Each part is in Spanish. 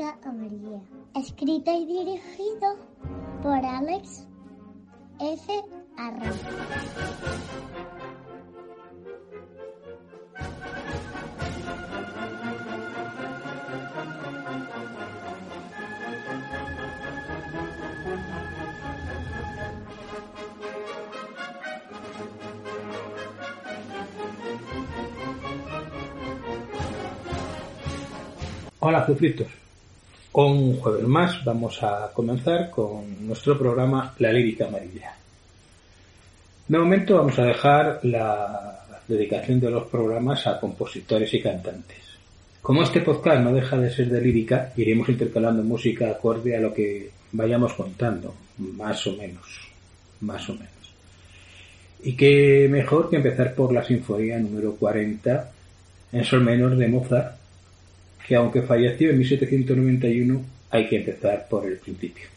lírica amarilla. Escrito y dirigido por Alex F. Arra. Hola, Zufritos. Un jueves más vamos a comenzar con nuestro programa La Lírica Amarilla. De momento vamos a dejar la dedicación de los programas a compositores y cantantes. Como este podcast no deja de ser de lírica, iremos intercalando música acorde a lo que vayamos contando, más o menos, más o menos. Y qué mejor que empezar por la sinfonía número 40 en sol menor de Mozart, que aunque falleció en 1791, hay que empezar por el principio.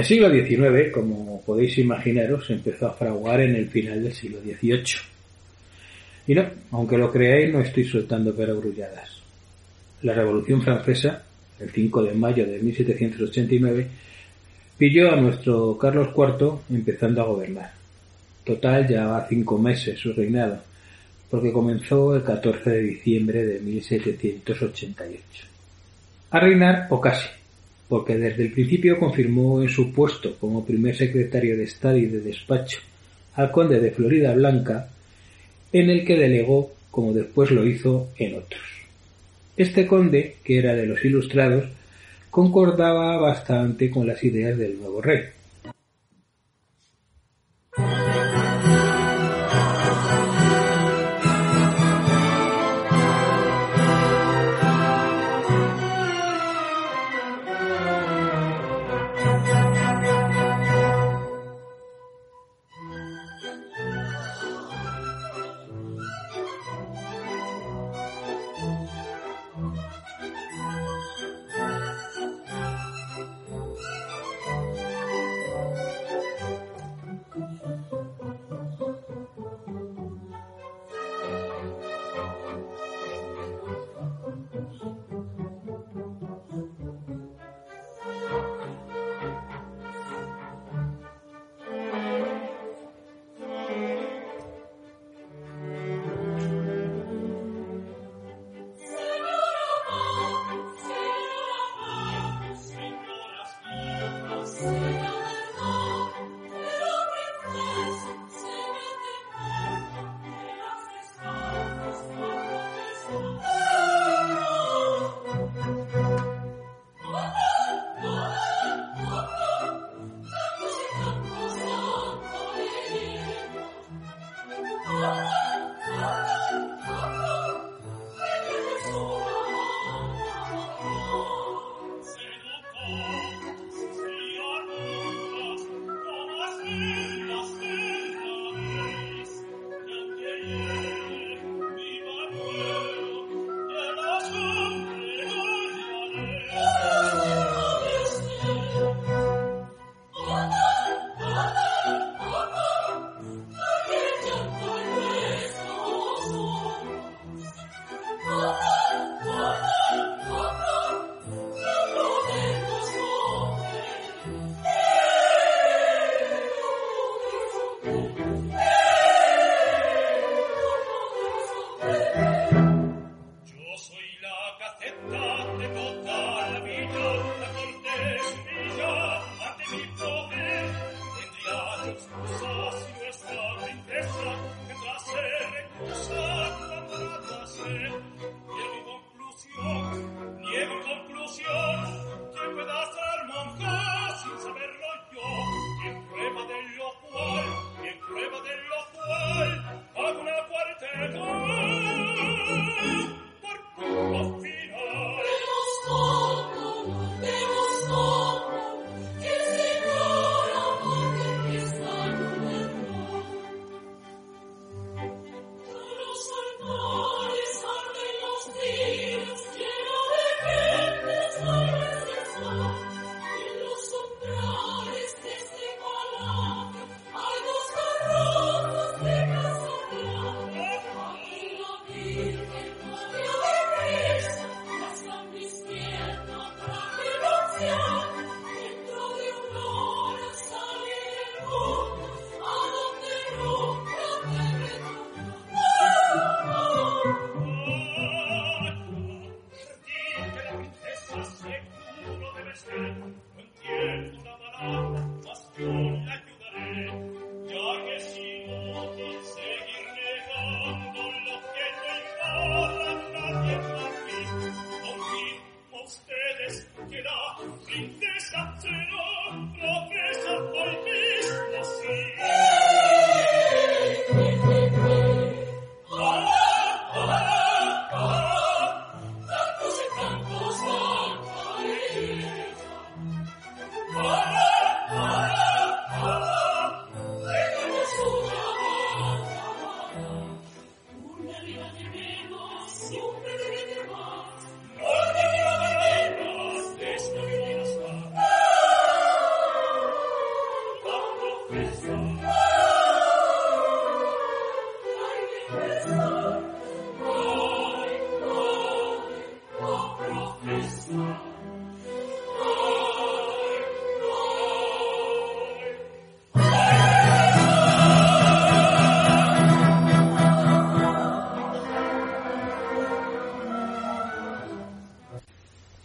El siglo XIX, como podéis imaginaros, empezó a fraguar en el final del siglo XVIII. Y no, aunque lo creáis, no estoy soltando perogrulladas. La Revolución Francesa, el 5 de mayo de 1789, pilló a nuestro Carlos IV empezando a gobernar. Total, llevaba cinco meses su reinado, porque comenzó el 14 de diciembre de 1788. A reinar o casi, porque desde el principio confirmó en su puesto como primer secretario de Estado y de despacho al conde de Florida Blanca, en el que delegó, como después lo hizo, en otros. Este conde, que era de los ilustrados, concordaba bastante con las ideas del nuevo rey.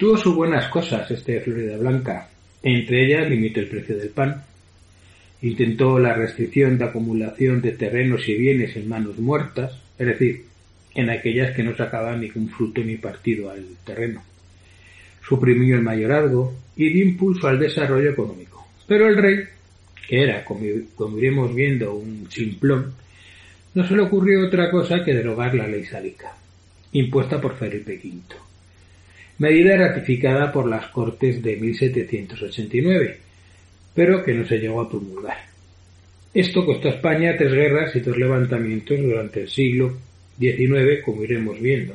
Tuvo sus buenas cosas este Florida Blanca. Entre ellas limitó el precio del pan. Intentó la restricción de acumulación de terrenos y bienes en manos muertas, es decir, en aquellas que no sacaban ningún fruto ni partido al terreno. Suprimió el mayorazgo y dio impulso al desarrollo económico. Pero el rey, que era, como, iremos viendo, un simplón, no se le ocurrió otra cosa que derogar la ley sálica, impuesta por Felipe V medida ratificada por las Cortes de 1789, pero que no se llegó a promulgar. Esto costó a España tres guerras y tres levantamientos durante el siglo XIX, como iremos viendo.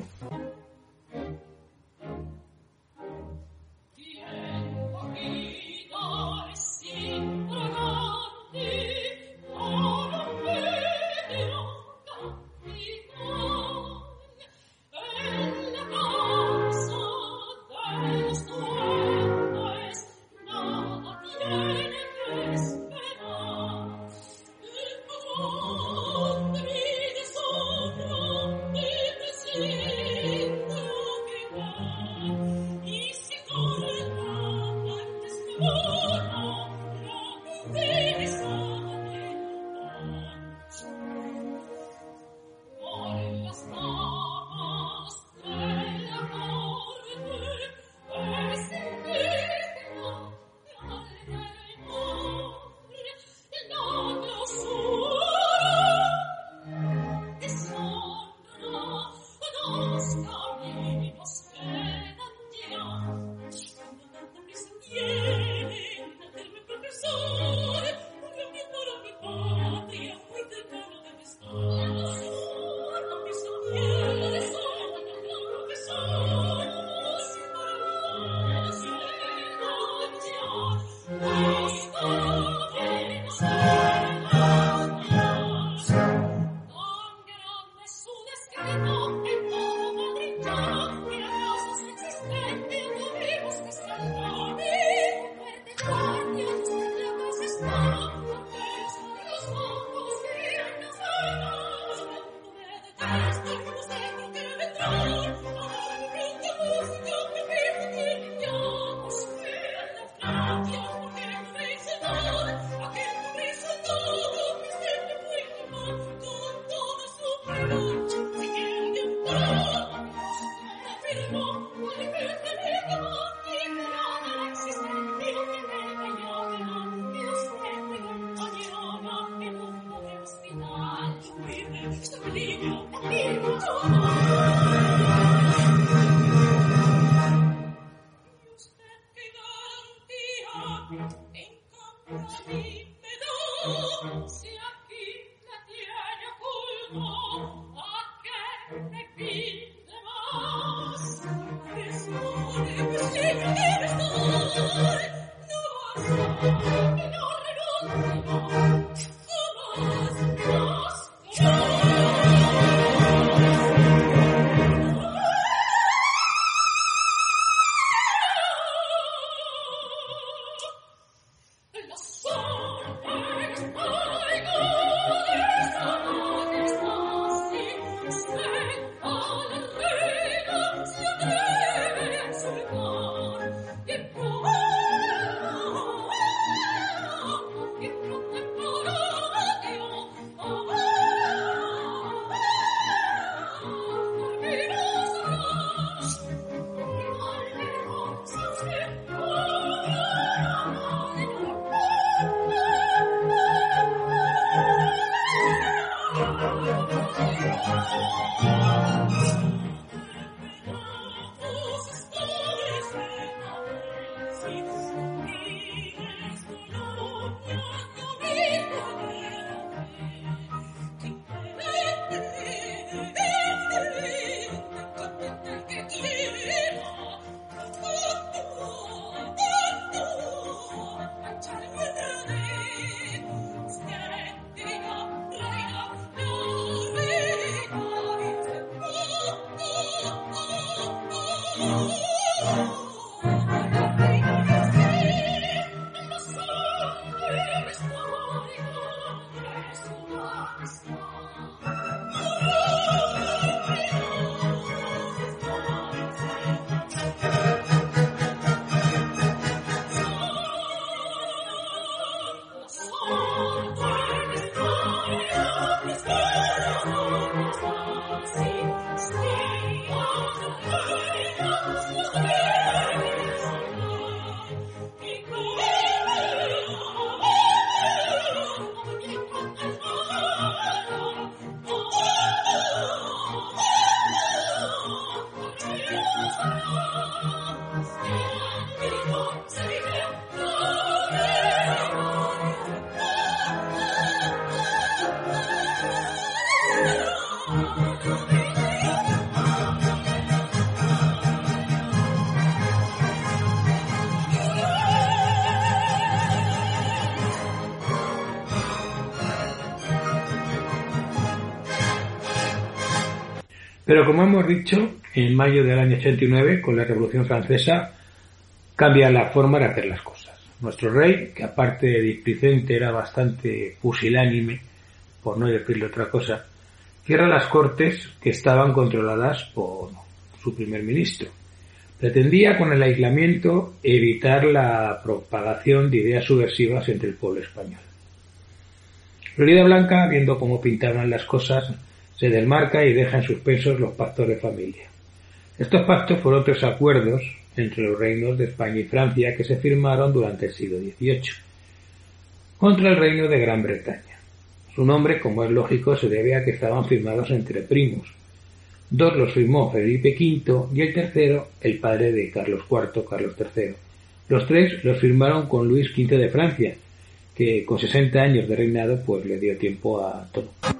Pero como hemos dicho, en mayo del año 89, con la Revolución Francesa, cambia la forma de hacer las cosas. Nuestro rey, que aparte de displicente era bastante pusilánime, por no decirle otra cosa, cierra las cortes que estaban controladas por su primer ministro. Pretendía con el aislamiento evitar la propagación de ideas subversivas entre el pueblo español. Florida Blanca, viendo cómo pintaban las cosas, se desmarca y deja en suspensos los pactos de familia. Estos pactos fueron otros acuerdos entre los reinos de España y Francia que se firmaron durante el siglo XVIII contra el reino de Gran Bretaña. Su nombre, como es lógico, se debe a que estaban firmados entre primos. Dos los firmó Felipe V y el tercero el padre de Carlos IV, Carlos III. Los tres los firmaron con Luis V de Francia, que con 60 años de reinado pues le dio tiempo a todo.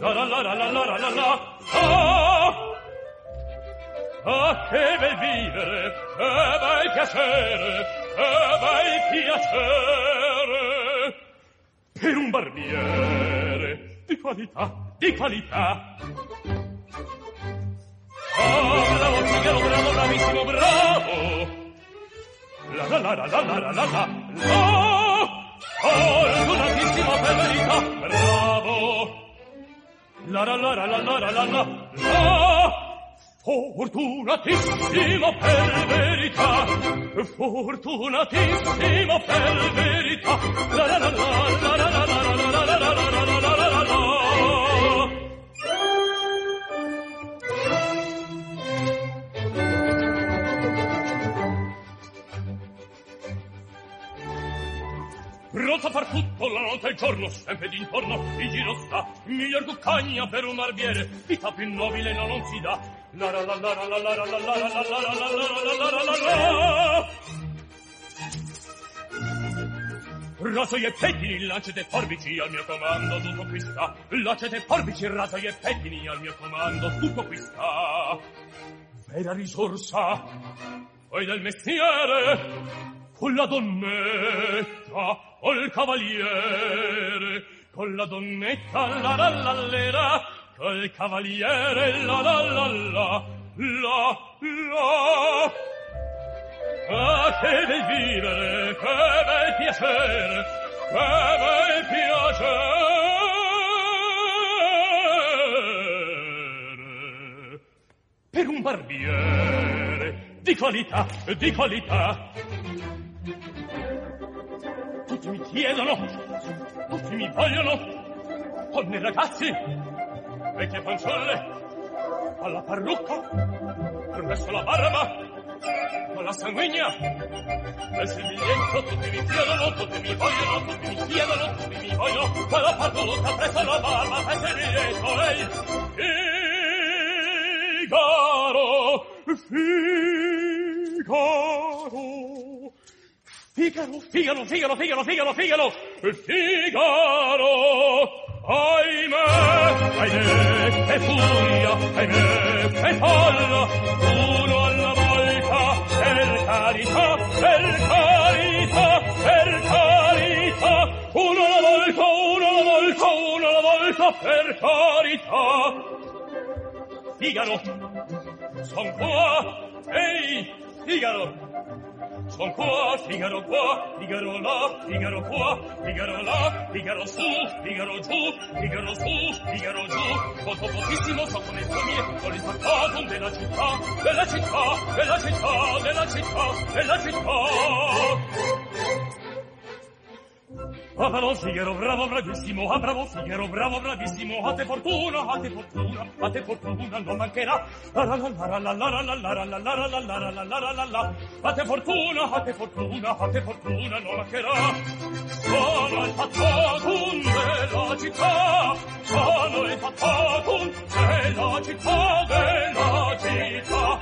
La la la la la la la la Ah! Ah, che bel vivere, che bel piacere, che bel piacere per un barbiere di qualità, di qualità. Ah, la bottega, bravo, bravissimo, bravo. La la la la la la la la la la Oh, lunatissimo per bravo. La la la la la la la la. Fortunatissimo per verità. Fortunatissimo per verità. La la la la la Pronto a far tutto la notte e il giorno, sempre d'intorno, il giro sta, miglior cuccagna per un barbiere, vita più nobile no non si dà. La la la la la la la la la la la la la la la la la la Raso e pettini, lancete forbici al mio comando, tutto qui sta. Lancete forbici, raso e pettini al mio comando, tutto qui sta. Vera risorsa, poi del mestiere, con la donnetta col cavaliere con la donnetta la la la la col cavaliere la la la la la la Ah, che bel vivere, che bel piacere, che bel piacere. Per un barbiere di qualità, di qualità, tutti mi chiedono, tutti mi vogliono, donne ragazzi, vecchie fanciulle, alla parrucca, presso la barba, con la sanguigna. Se mi liento tutti mi chiedono, tutti mi vogliono, tutti mi chiedono, tutti mi vogliono, quella parduta presso la barba, se mi lieto lei. Figaro, Figaro, Figaro, Figaro, Figaro, Figaro, Figaro, Figaro, Figaro, ahimè, ahimè, e furia, ahimè, e folla, uno alla volta, per carità, per carità, per carità, uno alla volta, uno alla volta, uno alla volta, per carità. Figaro, son qua, ehi, Figaro, Son qua, Figaro qua, Figaro là, Figaro qua, Figaro là, Figaro su, Figaro giù, Figaro su, Figaro giù. Poco pochissimo so come il con il faccatum della città, della città, della città, della città, della città. Ah, bravo Figaro, bravo, bravissimo, ah, bravo Figaro, bravo, bravissimo, a te fortuna, a te fortuna, a te fortuna non mancherà. La la la la la la la la la la la la la la la la la la A te fortuna, a te fortuna, a te fortuna non mancherà. Sono il fattotum della città, sono il fattotum della città, della città.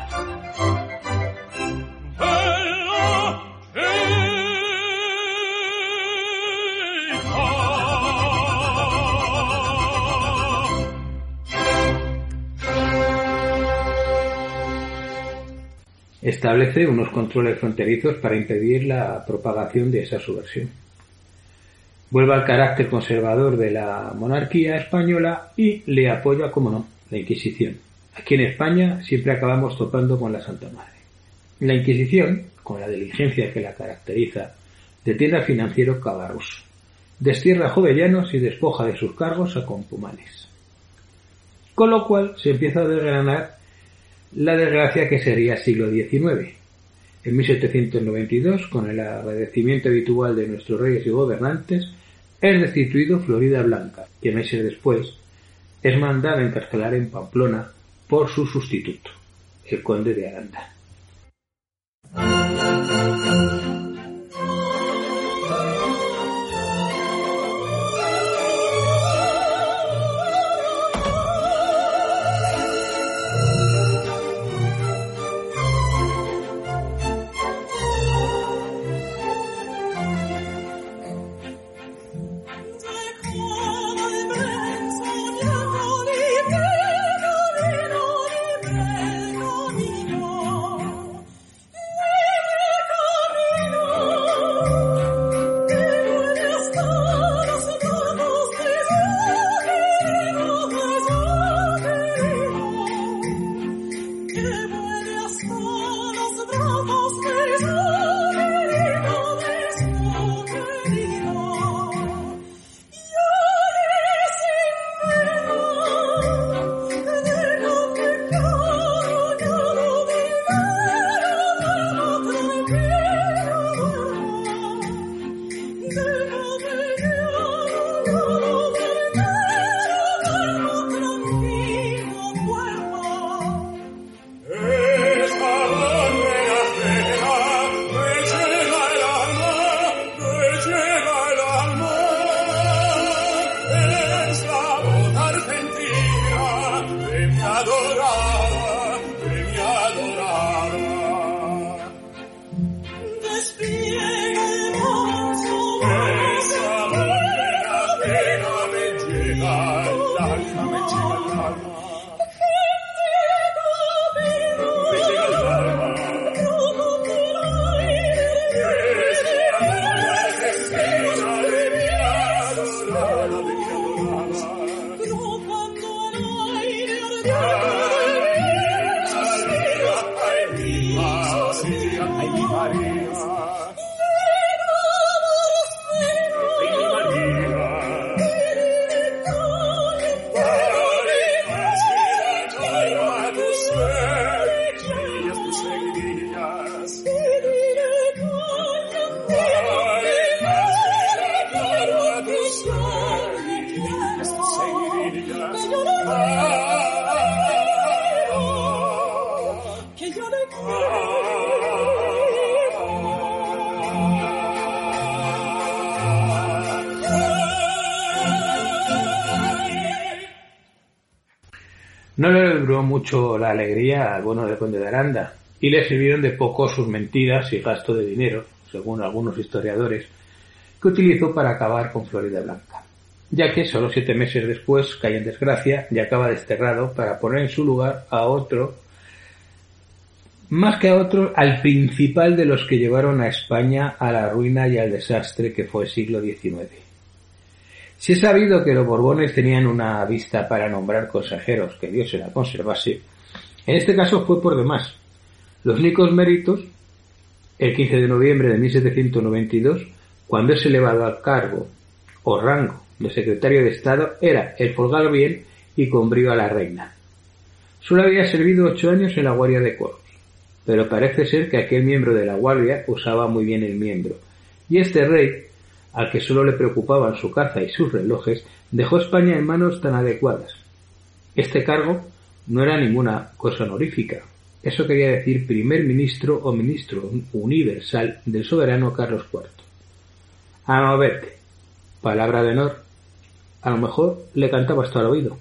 Bella città. Establece unos controles fronterizos para impedir la propagación de esa subversión. Vuelve al carácter conservador de la monarquía española y le apoya, como no, la Inquisición. Aquí en España siempre acabamos topando con la Santa Madre. La Inquisición, con la diligencia que la caracteriza, detiene al financiero Cabarrús, destierra a jovellanos y despoja de sus cargos a compumanes. Con lo cual se empieza a desgranar la desgracia que sería siglo XIX. En 1792, con el agradecimiento habitual de nuestros reyes y gobernantes, es destituido Florida Blanca, que meses después es mandada a encarcelar en Pamplona por su sustituto, el conde de Aranda. La alegría al bueno del conde de Aranda, y le sirvieron de poco sus mentiras y gasto de dinero, según algunos historiadores, que utilizó para acabar con Florida Blanca, ya que solo siete meses después cae en desgracia y acaba desterrado para poner en su lugar a otro, más que a otro, al principal de los que llevaron a España a la ruina y al desastre que fue el siglo XIX. Si he sabido que los Borbones tenían una vista para nombrar consejeros que Dios se la conservase, en este caso fue por demás. Los únicos méritos, el 15 de noviembre de 1792, cuando es elevado al cargo o rango de secretario de Estado, era el folgar bien y con brío a la reina. Solo había servido ocho años en la Guardia de Coros, pero parece ser que aquel miembro de la Guardia usaba muy bien el miembro, y este rey al que solo le preocupaban su caza y sus relojes, dejó España en manos tan adecuadas. Este cargo no era ninguna cosa honorífica. Eso quería decir primer ministro o ministro universal del soberano Carlos IV. A verte, palabra de honor. A lo mejor le cantaba hasta al oído.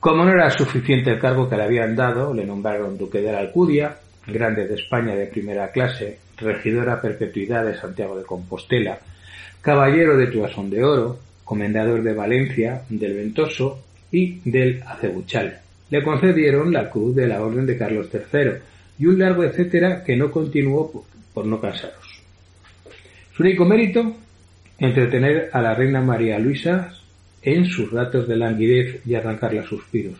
Como no era suficiente el cargo que le habían dado, le nombraron duque de la Alcudia, grande de España de primera clase, regidor a perpetuidad de Santiago de Compostela, caballero de Tuasón de Oro, comendador de Valencia, del Ventoso y del Acebuchal. Le concedieron la cruz de la Orden de Carlos III y un largo etcétera que no continuó por no cansaros. Su único mérito, entretener a la reina María Luisa en sus ratos de languidez y arrancarle suspiros.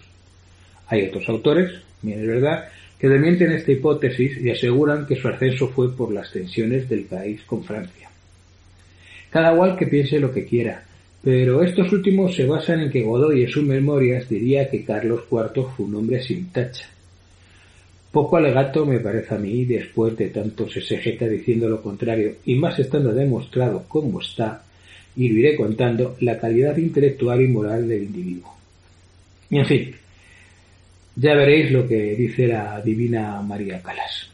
Hay otros autores, bien es verdad, que desmienten esta hipótesis y aseguran que su ascenso fue por las tensiones del país con Francia. Cada cual que piense lo que quiera, pero estos últimos se basan en que Godoy en sus memorias diría que Carlos IV fue un hombre sin tacha. Poco alegato me parece a mí después de tanto se sejeta diciendo lo contrario y más estando demostrado cómo está, y lo iré contando, la calidad intelectual y moral del individuo. Y en fin, ya veréis lo que dice la divina María Calas.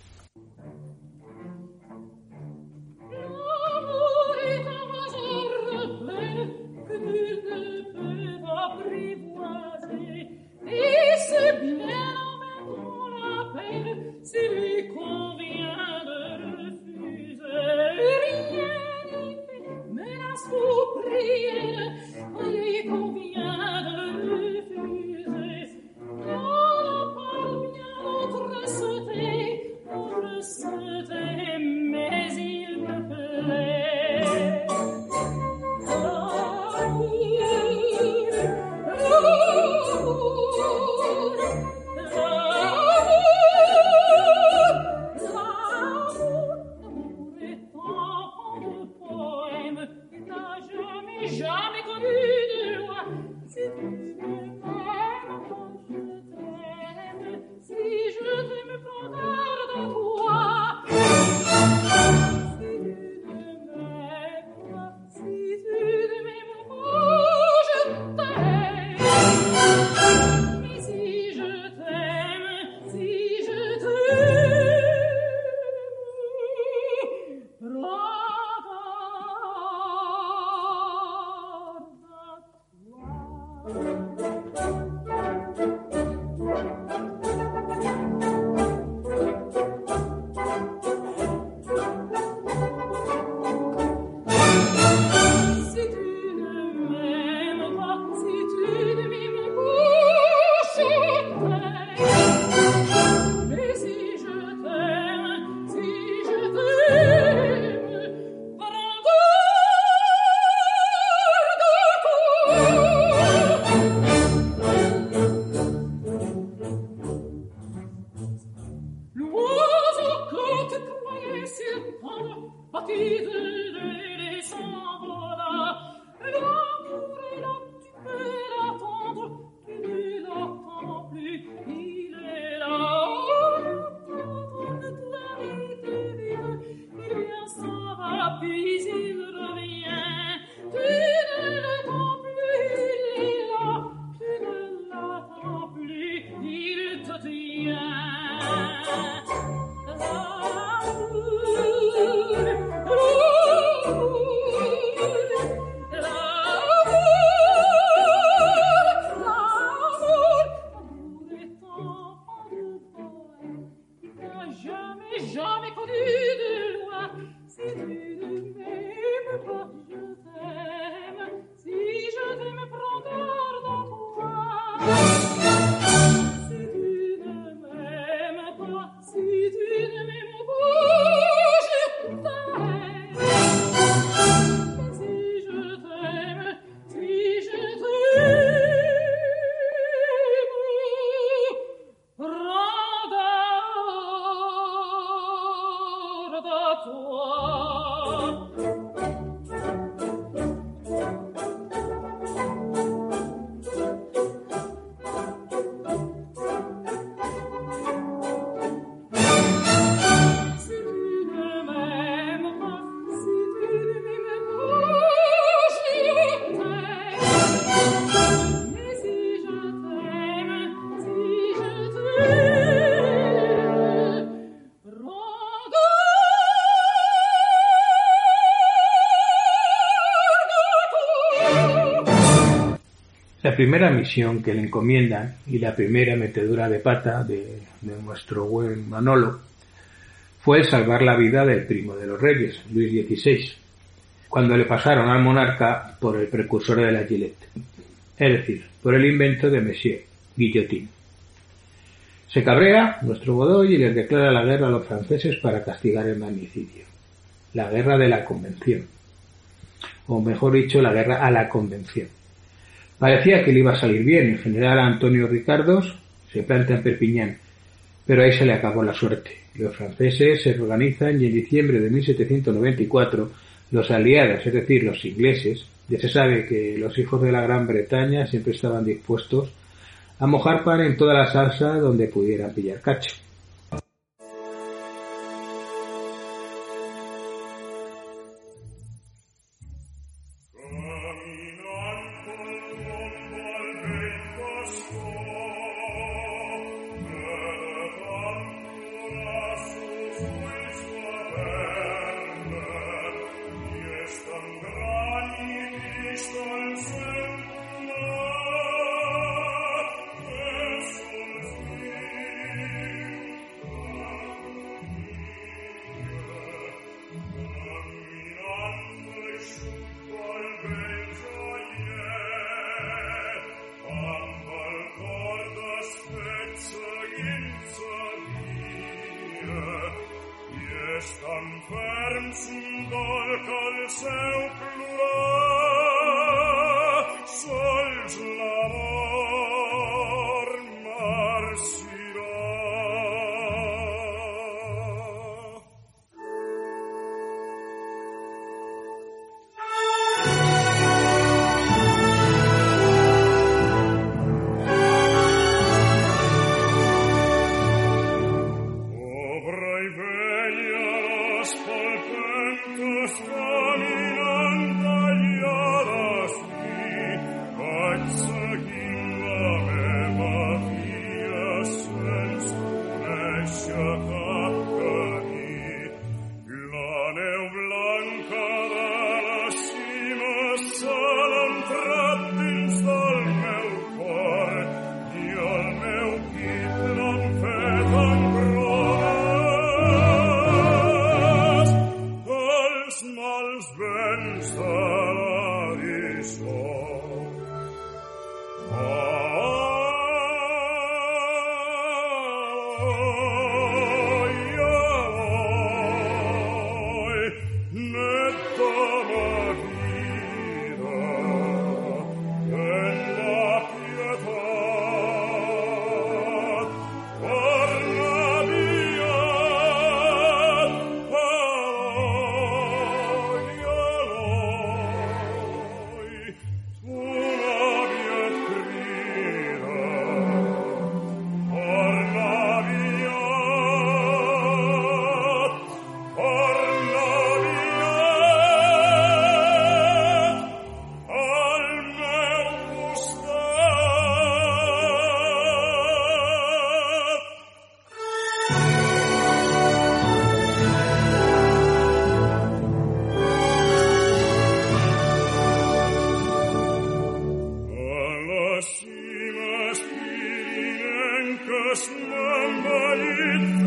Primera misión que le encomiendan y la primera metedura de pata de, nuestro buen Manolo fue salvar la vida del primo de los reyes, Luis XVI, cuando le pasaron al monarca por el precursor de la Gillette, es decir, por el invento de Monsieur, Guillotín. Se cabrea nuestro Godoy y les declara la guerra a los franceses para castigar el magnicidio. La guerra de la Convención. O mejor dicho, la guerra a la Convención. Parecía que le iba a salir bien. El general Antonio Ricardos se planta en Perpiñán, pero ahí se le acabó la suerte. Los franceses se organizan y en diciembre de 1794 los aliados, es decir, los ingleses, ya se sabe que los hijos de la Gran Bretaña siempre estaban dispuestos a mojar pan en toda la salsa donde pudieran pillar cacho. Gottes my liebt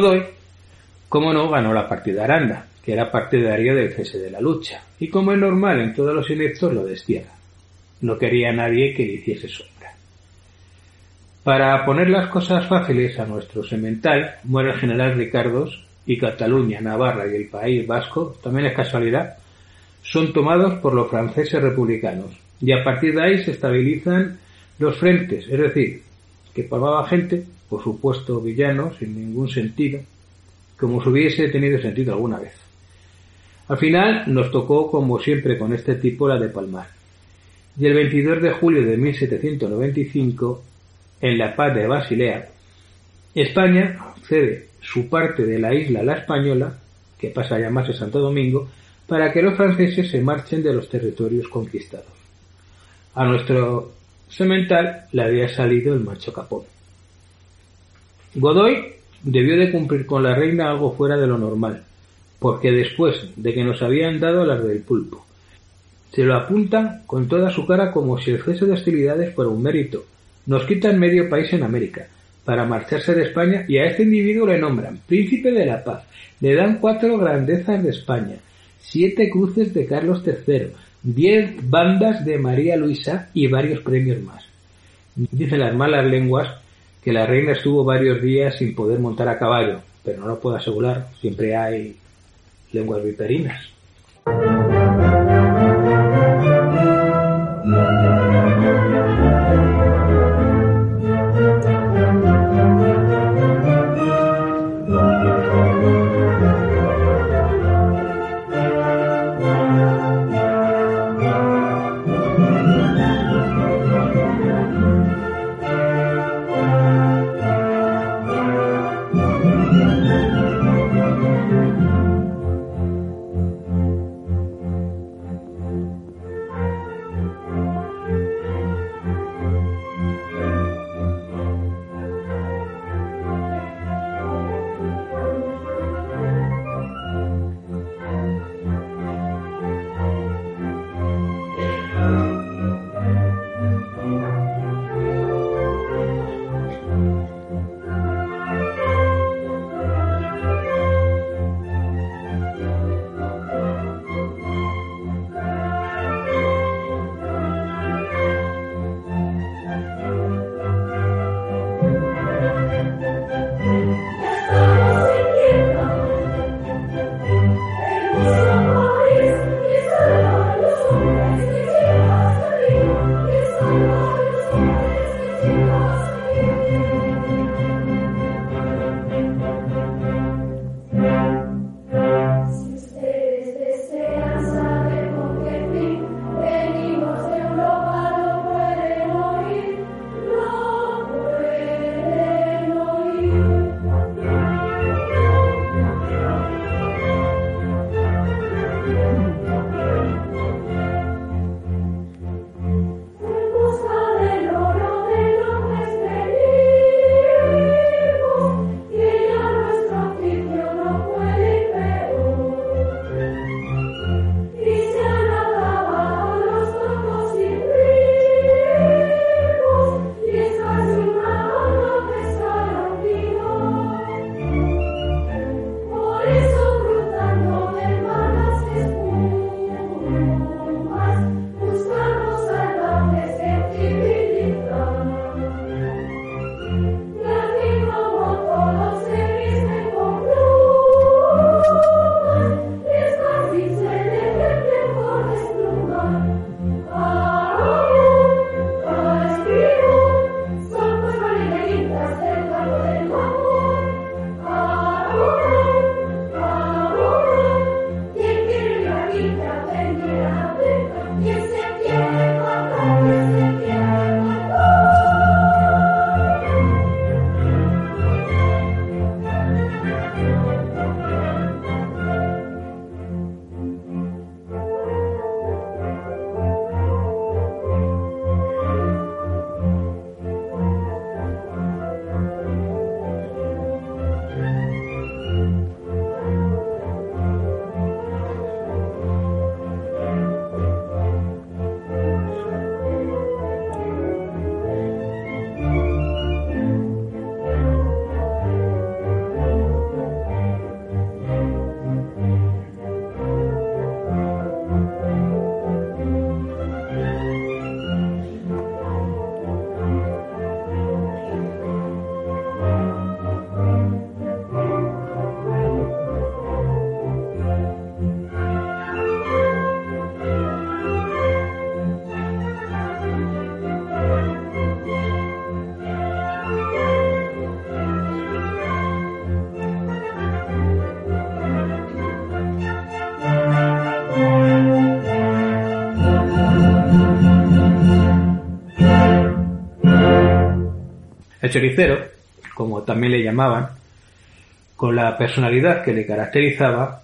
Godoy, como no, ganó la partida Aranda, que era partidario del cese de la lucha, y como es normal en todos los ineptos lo destierra. No quería nadie que le hiciese sombra. Para poner las cosas fáciles a nuestro semental, muere el general Ricardos y Cataluña, Navarra y el País Vasco, también es casualidad, son tomados por los franceses republicanos, y a partir de ahí se estabilizan los frentes, es decir, que palmaba gente, por supuesto villano, sin ningún sentido, como si hubiese tenido sentido alguna vez. Al final nos tocó, como siempre con este tipo, la de Palmar. Y el 22 de julio de 1795, en la paz de Basilea, España cede su parte de la isla La Española, que pasa a llamarse Santo Domingo, para que los franceses se marchen de los territorios conquistados. A nuestro semental le había salido el macho capón. Godoy debió de cumplir con la reina algo fuera de lo normal, porque después de que nos habían dado las del pulpo, se lo apuntan con toda su cara como si el cese de hostilidades fuera un mérito. Nos quitan medio país en América para marcharse de España y a este individuo le nombran príncipe de la paz, le dan cuatro grandezas de España, siete cruces de Carlos III, diez bandas de María Luisa y varios premios más. Dicen las malas lenguas que la reina estuvo varios días sin poder montar a caballo, pero no lo puedo asegurar, siempre hay lenguas viperinas. El choricero, como también le llamaban, con la personalidad que le caracterizaba,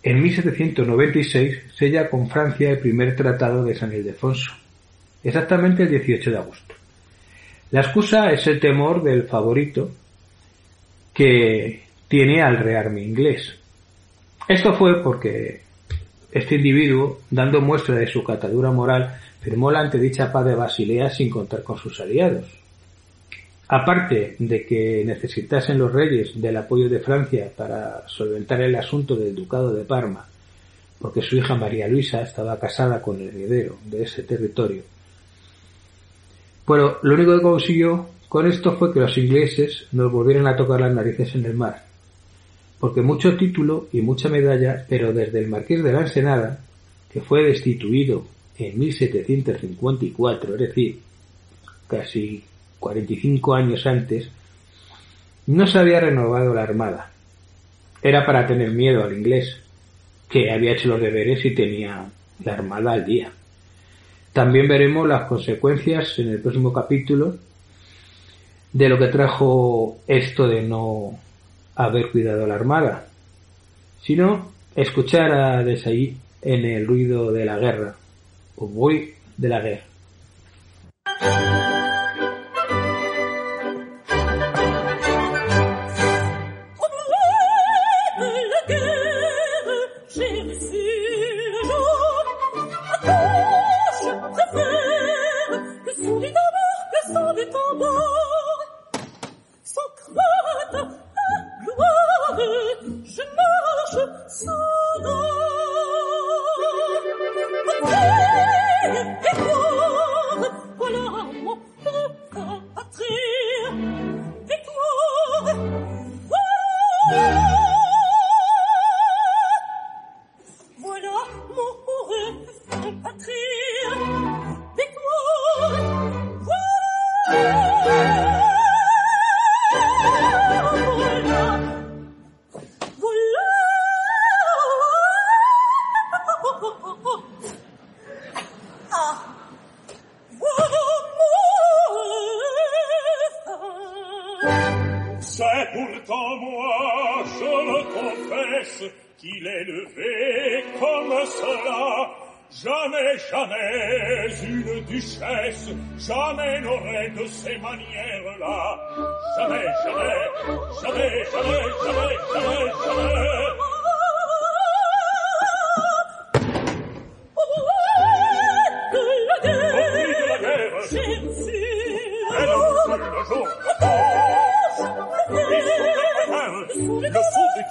en 1796 sella con Francia el primer tratado de San Ildefonso, exactamente el 18 de agosto. La excusa es el temor del favorito que tiene al rearme inglés. Esto fue porque este individuo, dando muestra de su catadura moral, firmó la antedicha paz de Basilea sin contar con sus aliados. Aparte de que necesitasen los reyes del apoyo de Francia para solventar el asunto del ducado de Parma, porque su hija María Luisa estaba casada con el heredero de ese territorio. Pero lo único que consiguió con esto fue que los ingleses nos volvieran a tocar las narices en el mar, porque mucho título y mucha medalla, pero desde el marqués de la Ensenada, que fue destituido en 1754, es decir, casi 45 años antes, no se había renovado la armada. Era para tener miedo al inglés, que había hecho los deberes y tenía la armada al día. También veremos las consecuencias en el próximo capítulo de lo que trajo esto de no haber cuidado la armada, sino escuchar a Desailly en el ruido de la guerra, o voy de la guerra.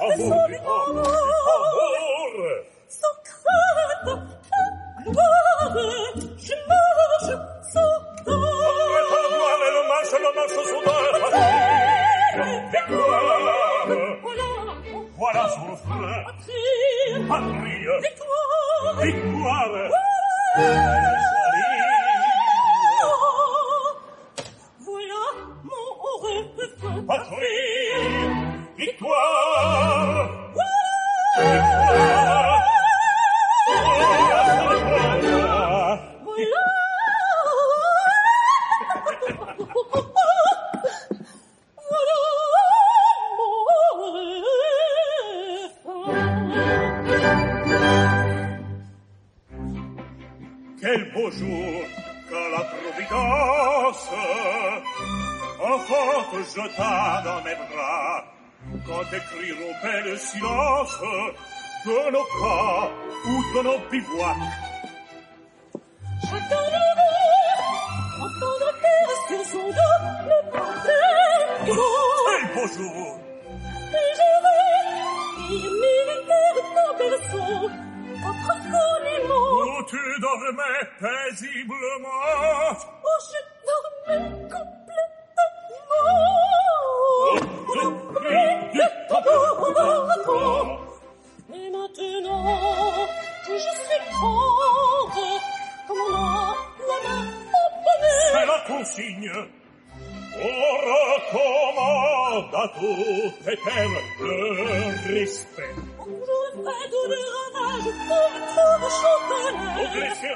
Avô de Roma!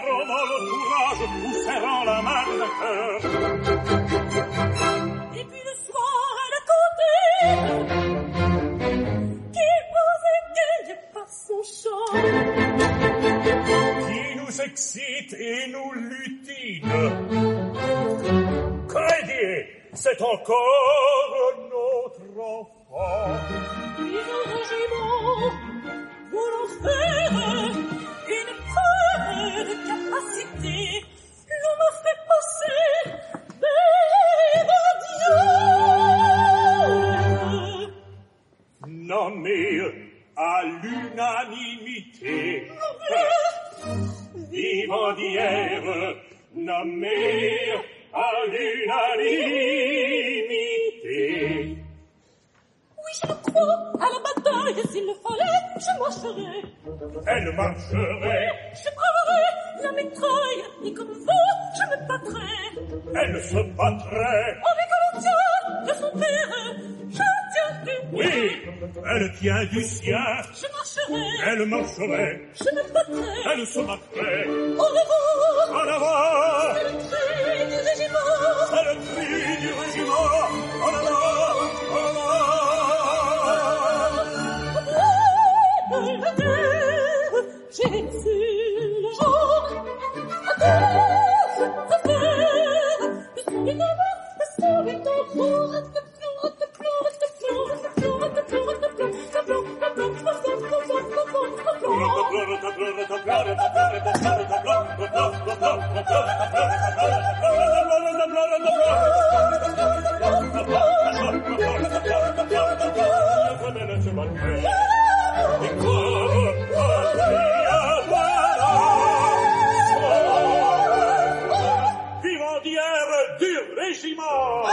héros dans l'entourage ou serrant la main d'un cœur. Et puis le soir, elle a compté qu'il posait qu'elle par son chant qui nous excite et nous lutine. Crédit, c'est encore Beaujolais, je ne peux pas. Elle se marquait. Du régiment!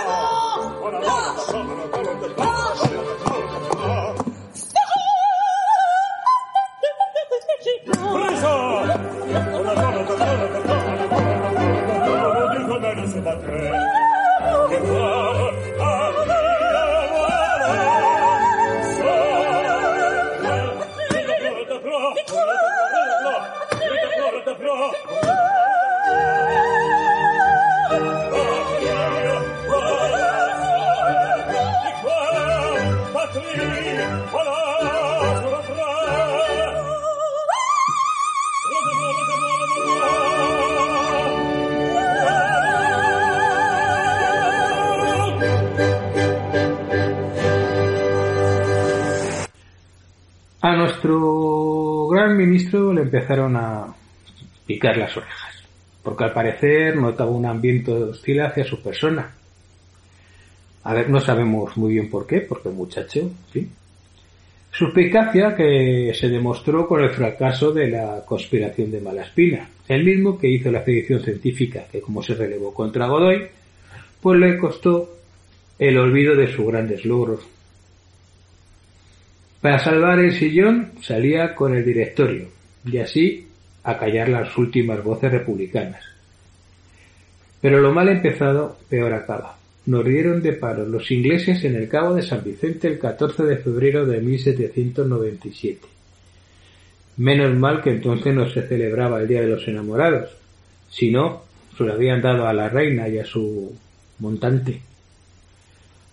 Empezaron a picar las orejas, porque al parecer notaba un ambiente hostil hacia su persona. A ver, no sabemos muy bien por qué, porque muchacho, fin. Suspicacia que se demostró con el fracaso de la conspiración de Malaspina, el mismo que hizo la expedición científica, que como se relevó contra Godoy, pues le costó el olvido de sus grandes logros. Para salvar el sillón salía con el directorio y así acallar las últimas voces republicanas. Pero lo mal empezado peor acaba. Nos dieron de paro los ingleses en el Cabo de San Vicente el 14 de febrero de 1797. Menos mal que entonces no se celebraba el Día de los Enamorados, si no, se lo habían dado a la reina y a su montante.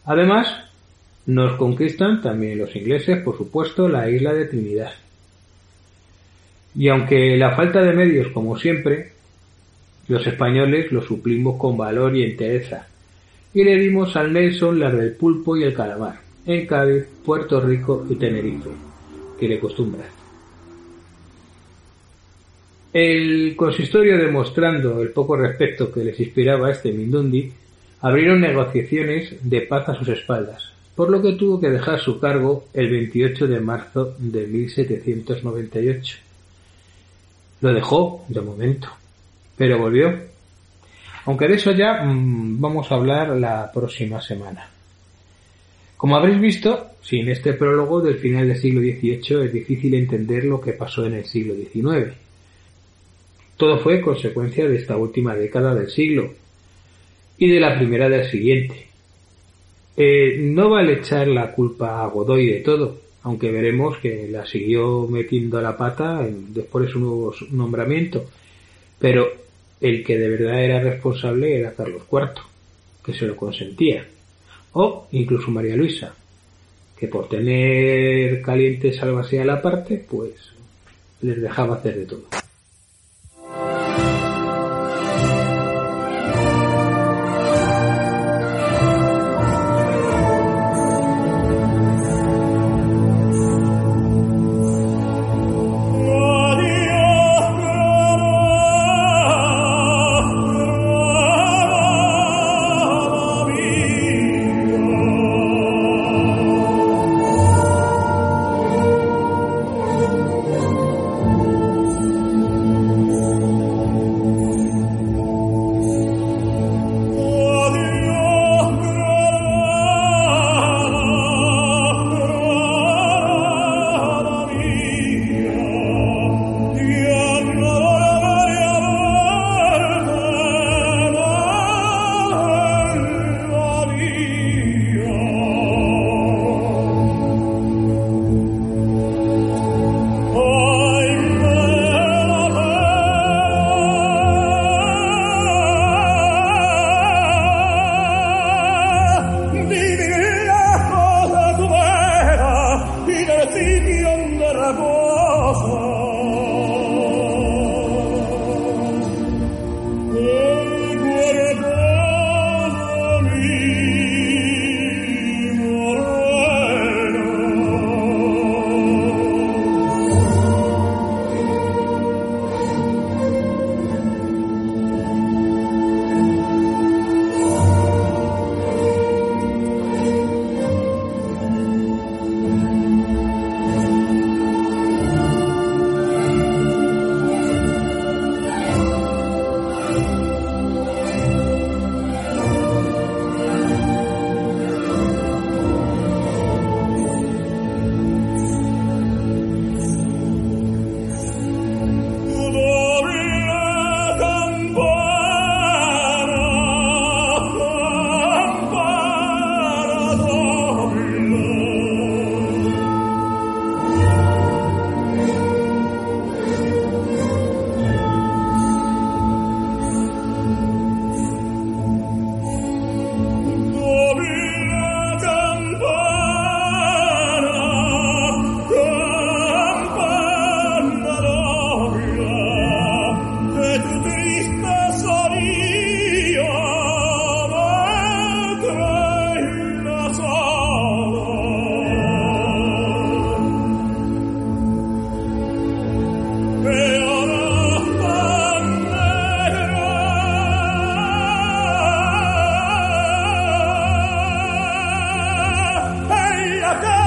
Además, nos conquistan también los ingleses, por supuesto, la isla de Trinidad. Y aunque la falta de medios, como siempre, los españoles lo suplimos con valor y entereza, y le dimos al Nelson las del pulpo y el calamar, en Cádiz, Puerto Rico y Tenerife, que le costumbra. El consistorio demostrando el poco respeto que les inspiraba este Mindundi, abrieron negociaciones de paz a sus espaldas, por lo que tuvo que dejar su cargo el 28 de marzo de 1798. Lo dejó, de momento, pero volvió. Aunque de eso ya mmm, vamos a hablar la próxima semana. Como habréis visto, sin este prólogo del final del siglo XVIII es difícil entender lo que pasó en el siglo XIX. Todo fue consecuencia de esta última década del siglo y de la primera del siguiente. Eh, no vale echar la culpa a Godoy de todo, aunque veremos que la siguió metiendo a la pata después de su nuevo nombramiento. Pero el que de verdad era responsable era Carlos IV, que se lo consentía. O incluso María Luisa, que por tener caliente salvase a la parte, pues les dejaba hacer de todo. After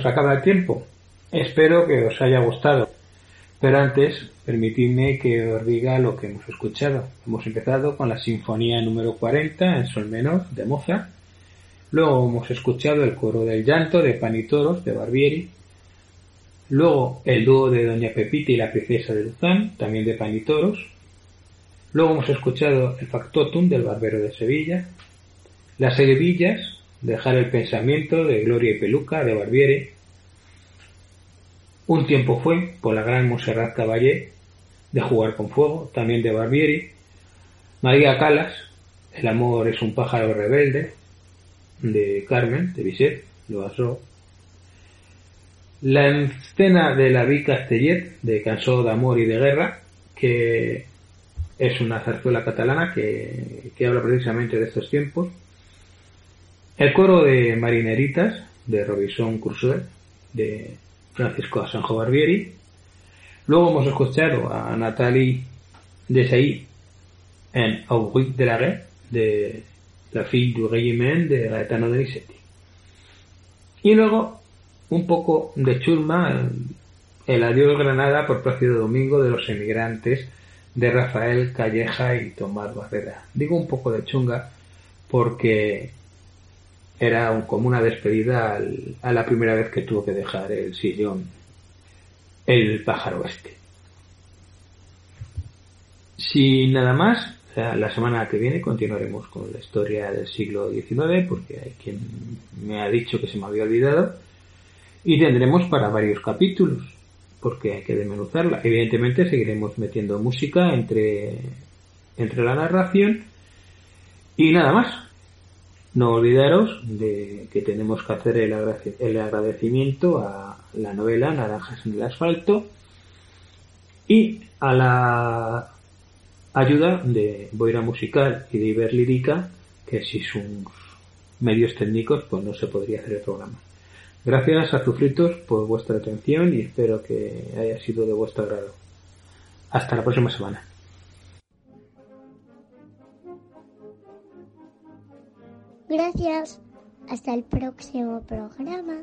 nos acaba el tiempo. Espero que os haya gustado. Pero antes, permitidme que os diga lo que hemos escuchado. Hemos empezado con la Sinfonía número 40 en Sol menor de Mozart. Luego hemos escuchado el coro del llanto de Panitoros de Barbieri. Luego el dúo de Doña Pepita y la princesa de Luzán, también de Panitoros. Luego hemos escuchado el Factotum del Barbero de Sevilla. Las Hebillas, Dejar el pensamiento de Gloria y Peluca de Barbieri. Un tiempo fue, por la gran Monserrat Caballé, de Jugar con Fuego, también de Barbieri. María Calas, El amor es un pájaro rebelde, de Carmen, de Bizet, lo basó. La escena de la Vie Castellet, de Cansó de Amor y de Guerra, que es una zarzuela catalana que, que habla precisamente de estos tiempos. El coro de Marineritas, de Robinson Crusoe, de Francisco Asanjo Barbieri. Luego hemos escuchado a Nathalie Desailly en Auguste de la de La fille du régiment de Gaetano Donizetti. Y luego un poco de chulma, el adiós Granada por Plácido Domingo de los emigrantes de Rafael Calleja y Tomás Barrera. Digo un poco de chunga porque era como una despedida al, a la primera vez que tuvo que dejar el sillón el pájaro este. Sin nada más, la semana que viene continuaremos con la historia del siglo XIX, porque hay quien me ha dicho que se me había olvidado, y tendremos para varios capítulos, porque hay que desmenuzarla. Evidentemente seguiremos metiendo música entre, entre la narración y nada más. No olvidaros de que tenemos que hacer el, agradecimiento a la novela Naranjas en el asfalto y a la ayuda de Boira Musical y de Iber Lírica, que sin sus medios técnicos pues no se podría hacer el programa. Gracias a Zufritos por vuestra atención y espero que haya sido de vuestro agrado. Hasta la próxima semana. Gracias. Hasta el próximo programa.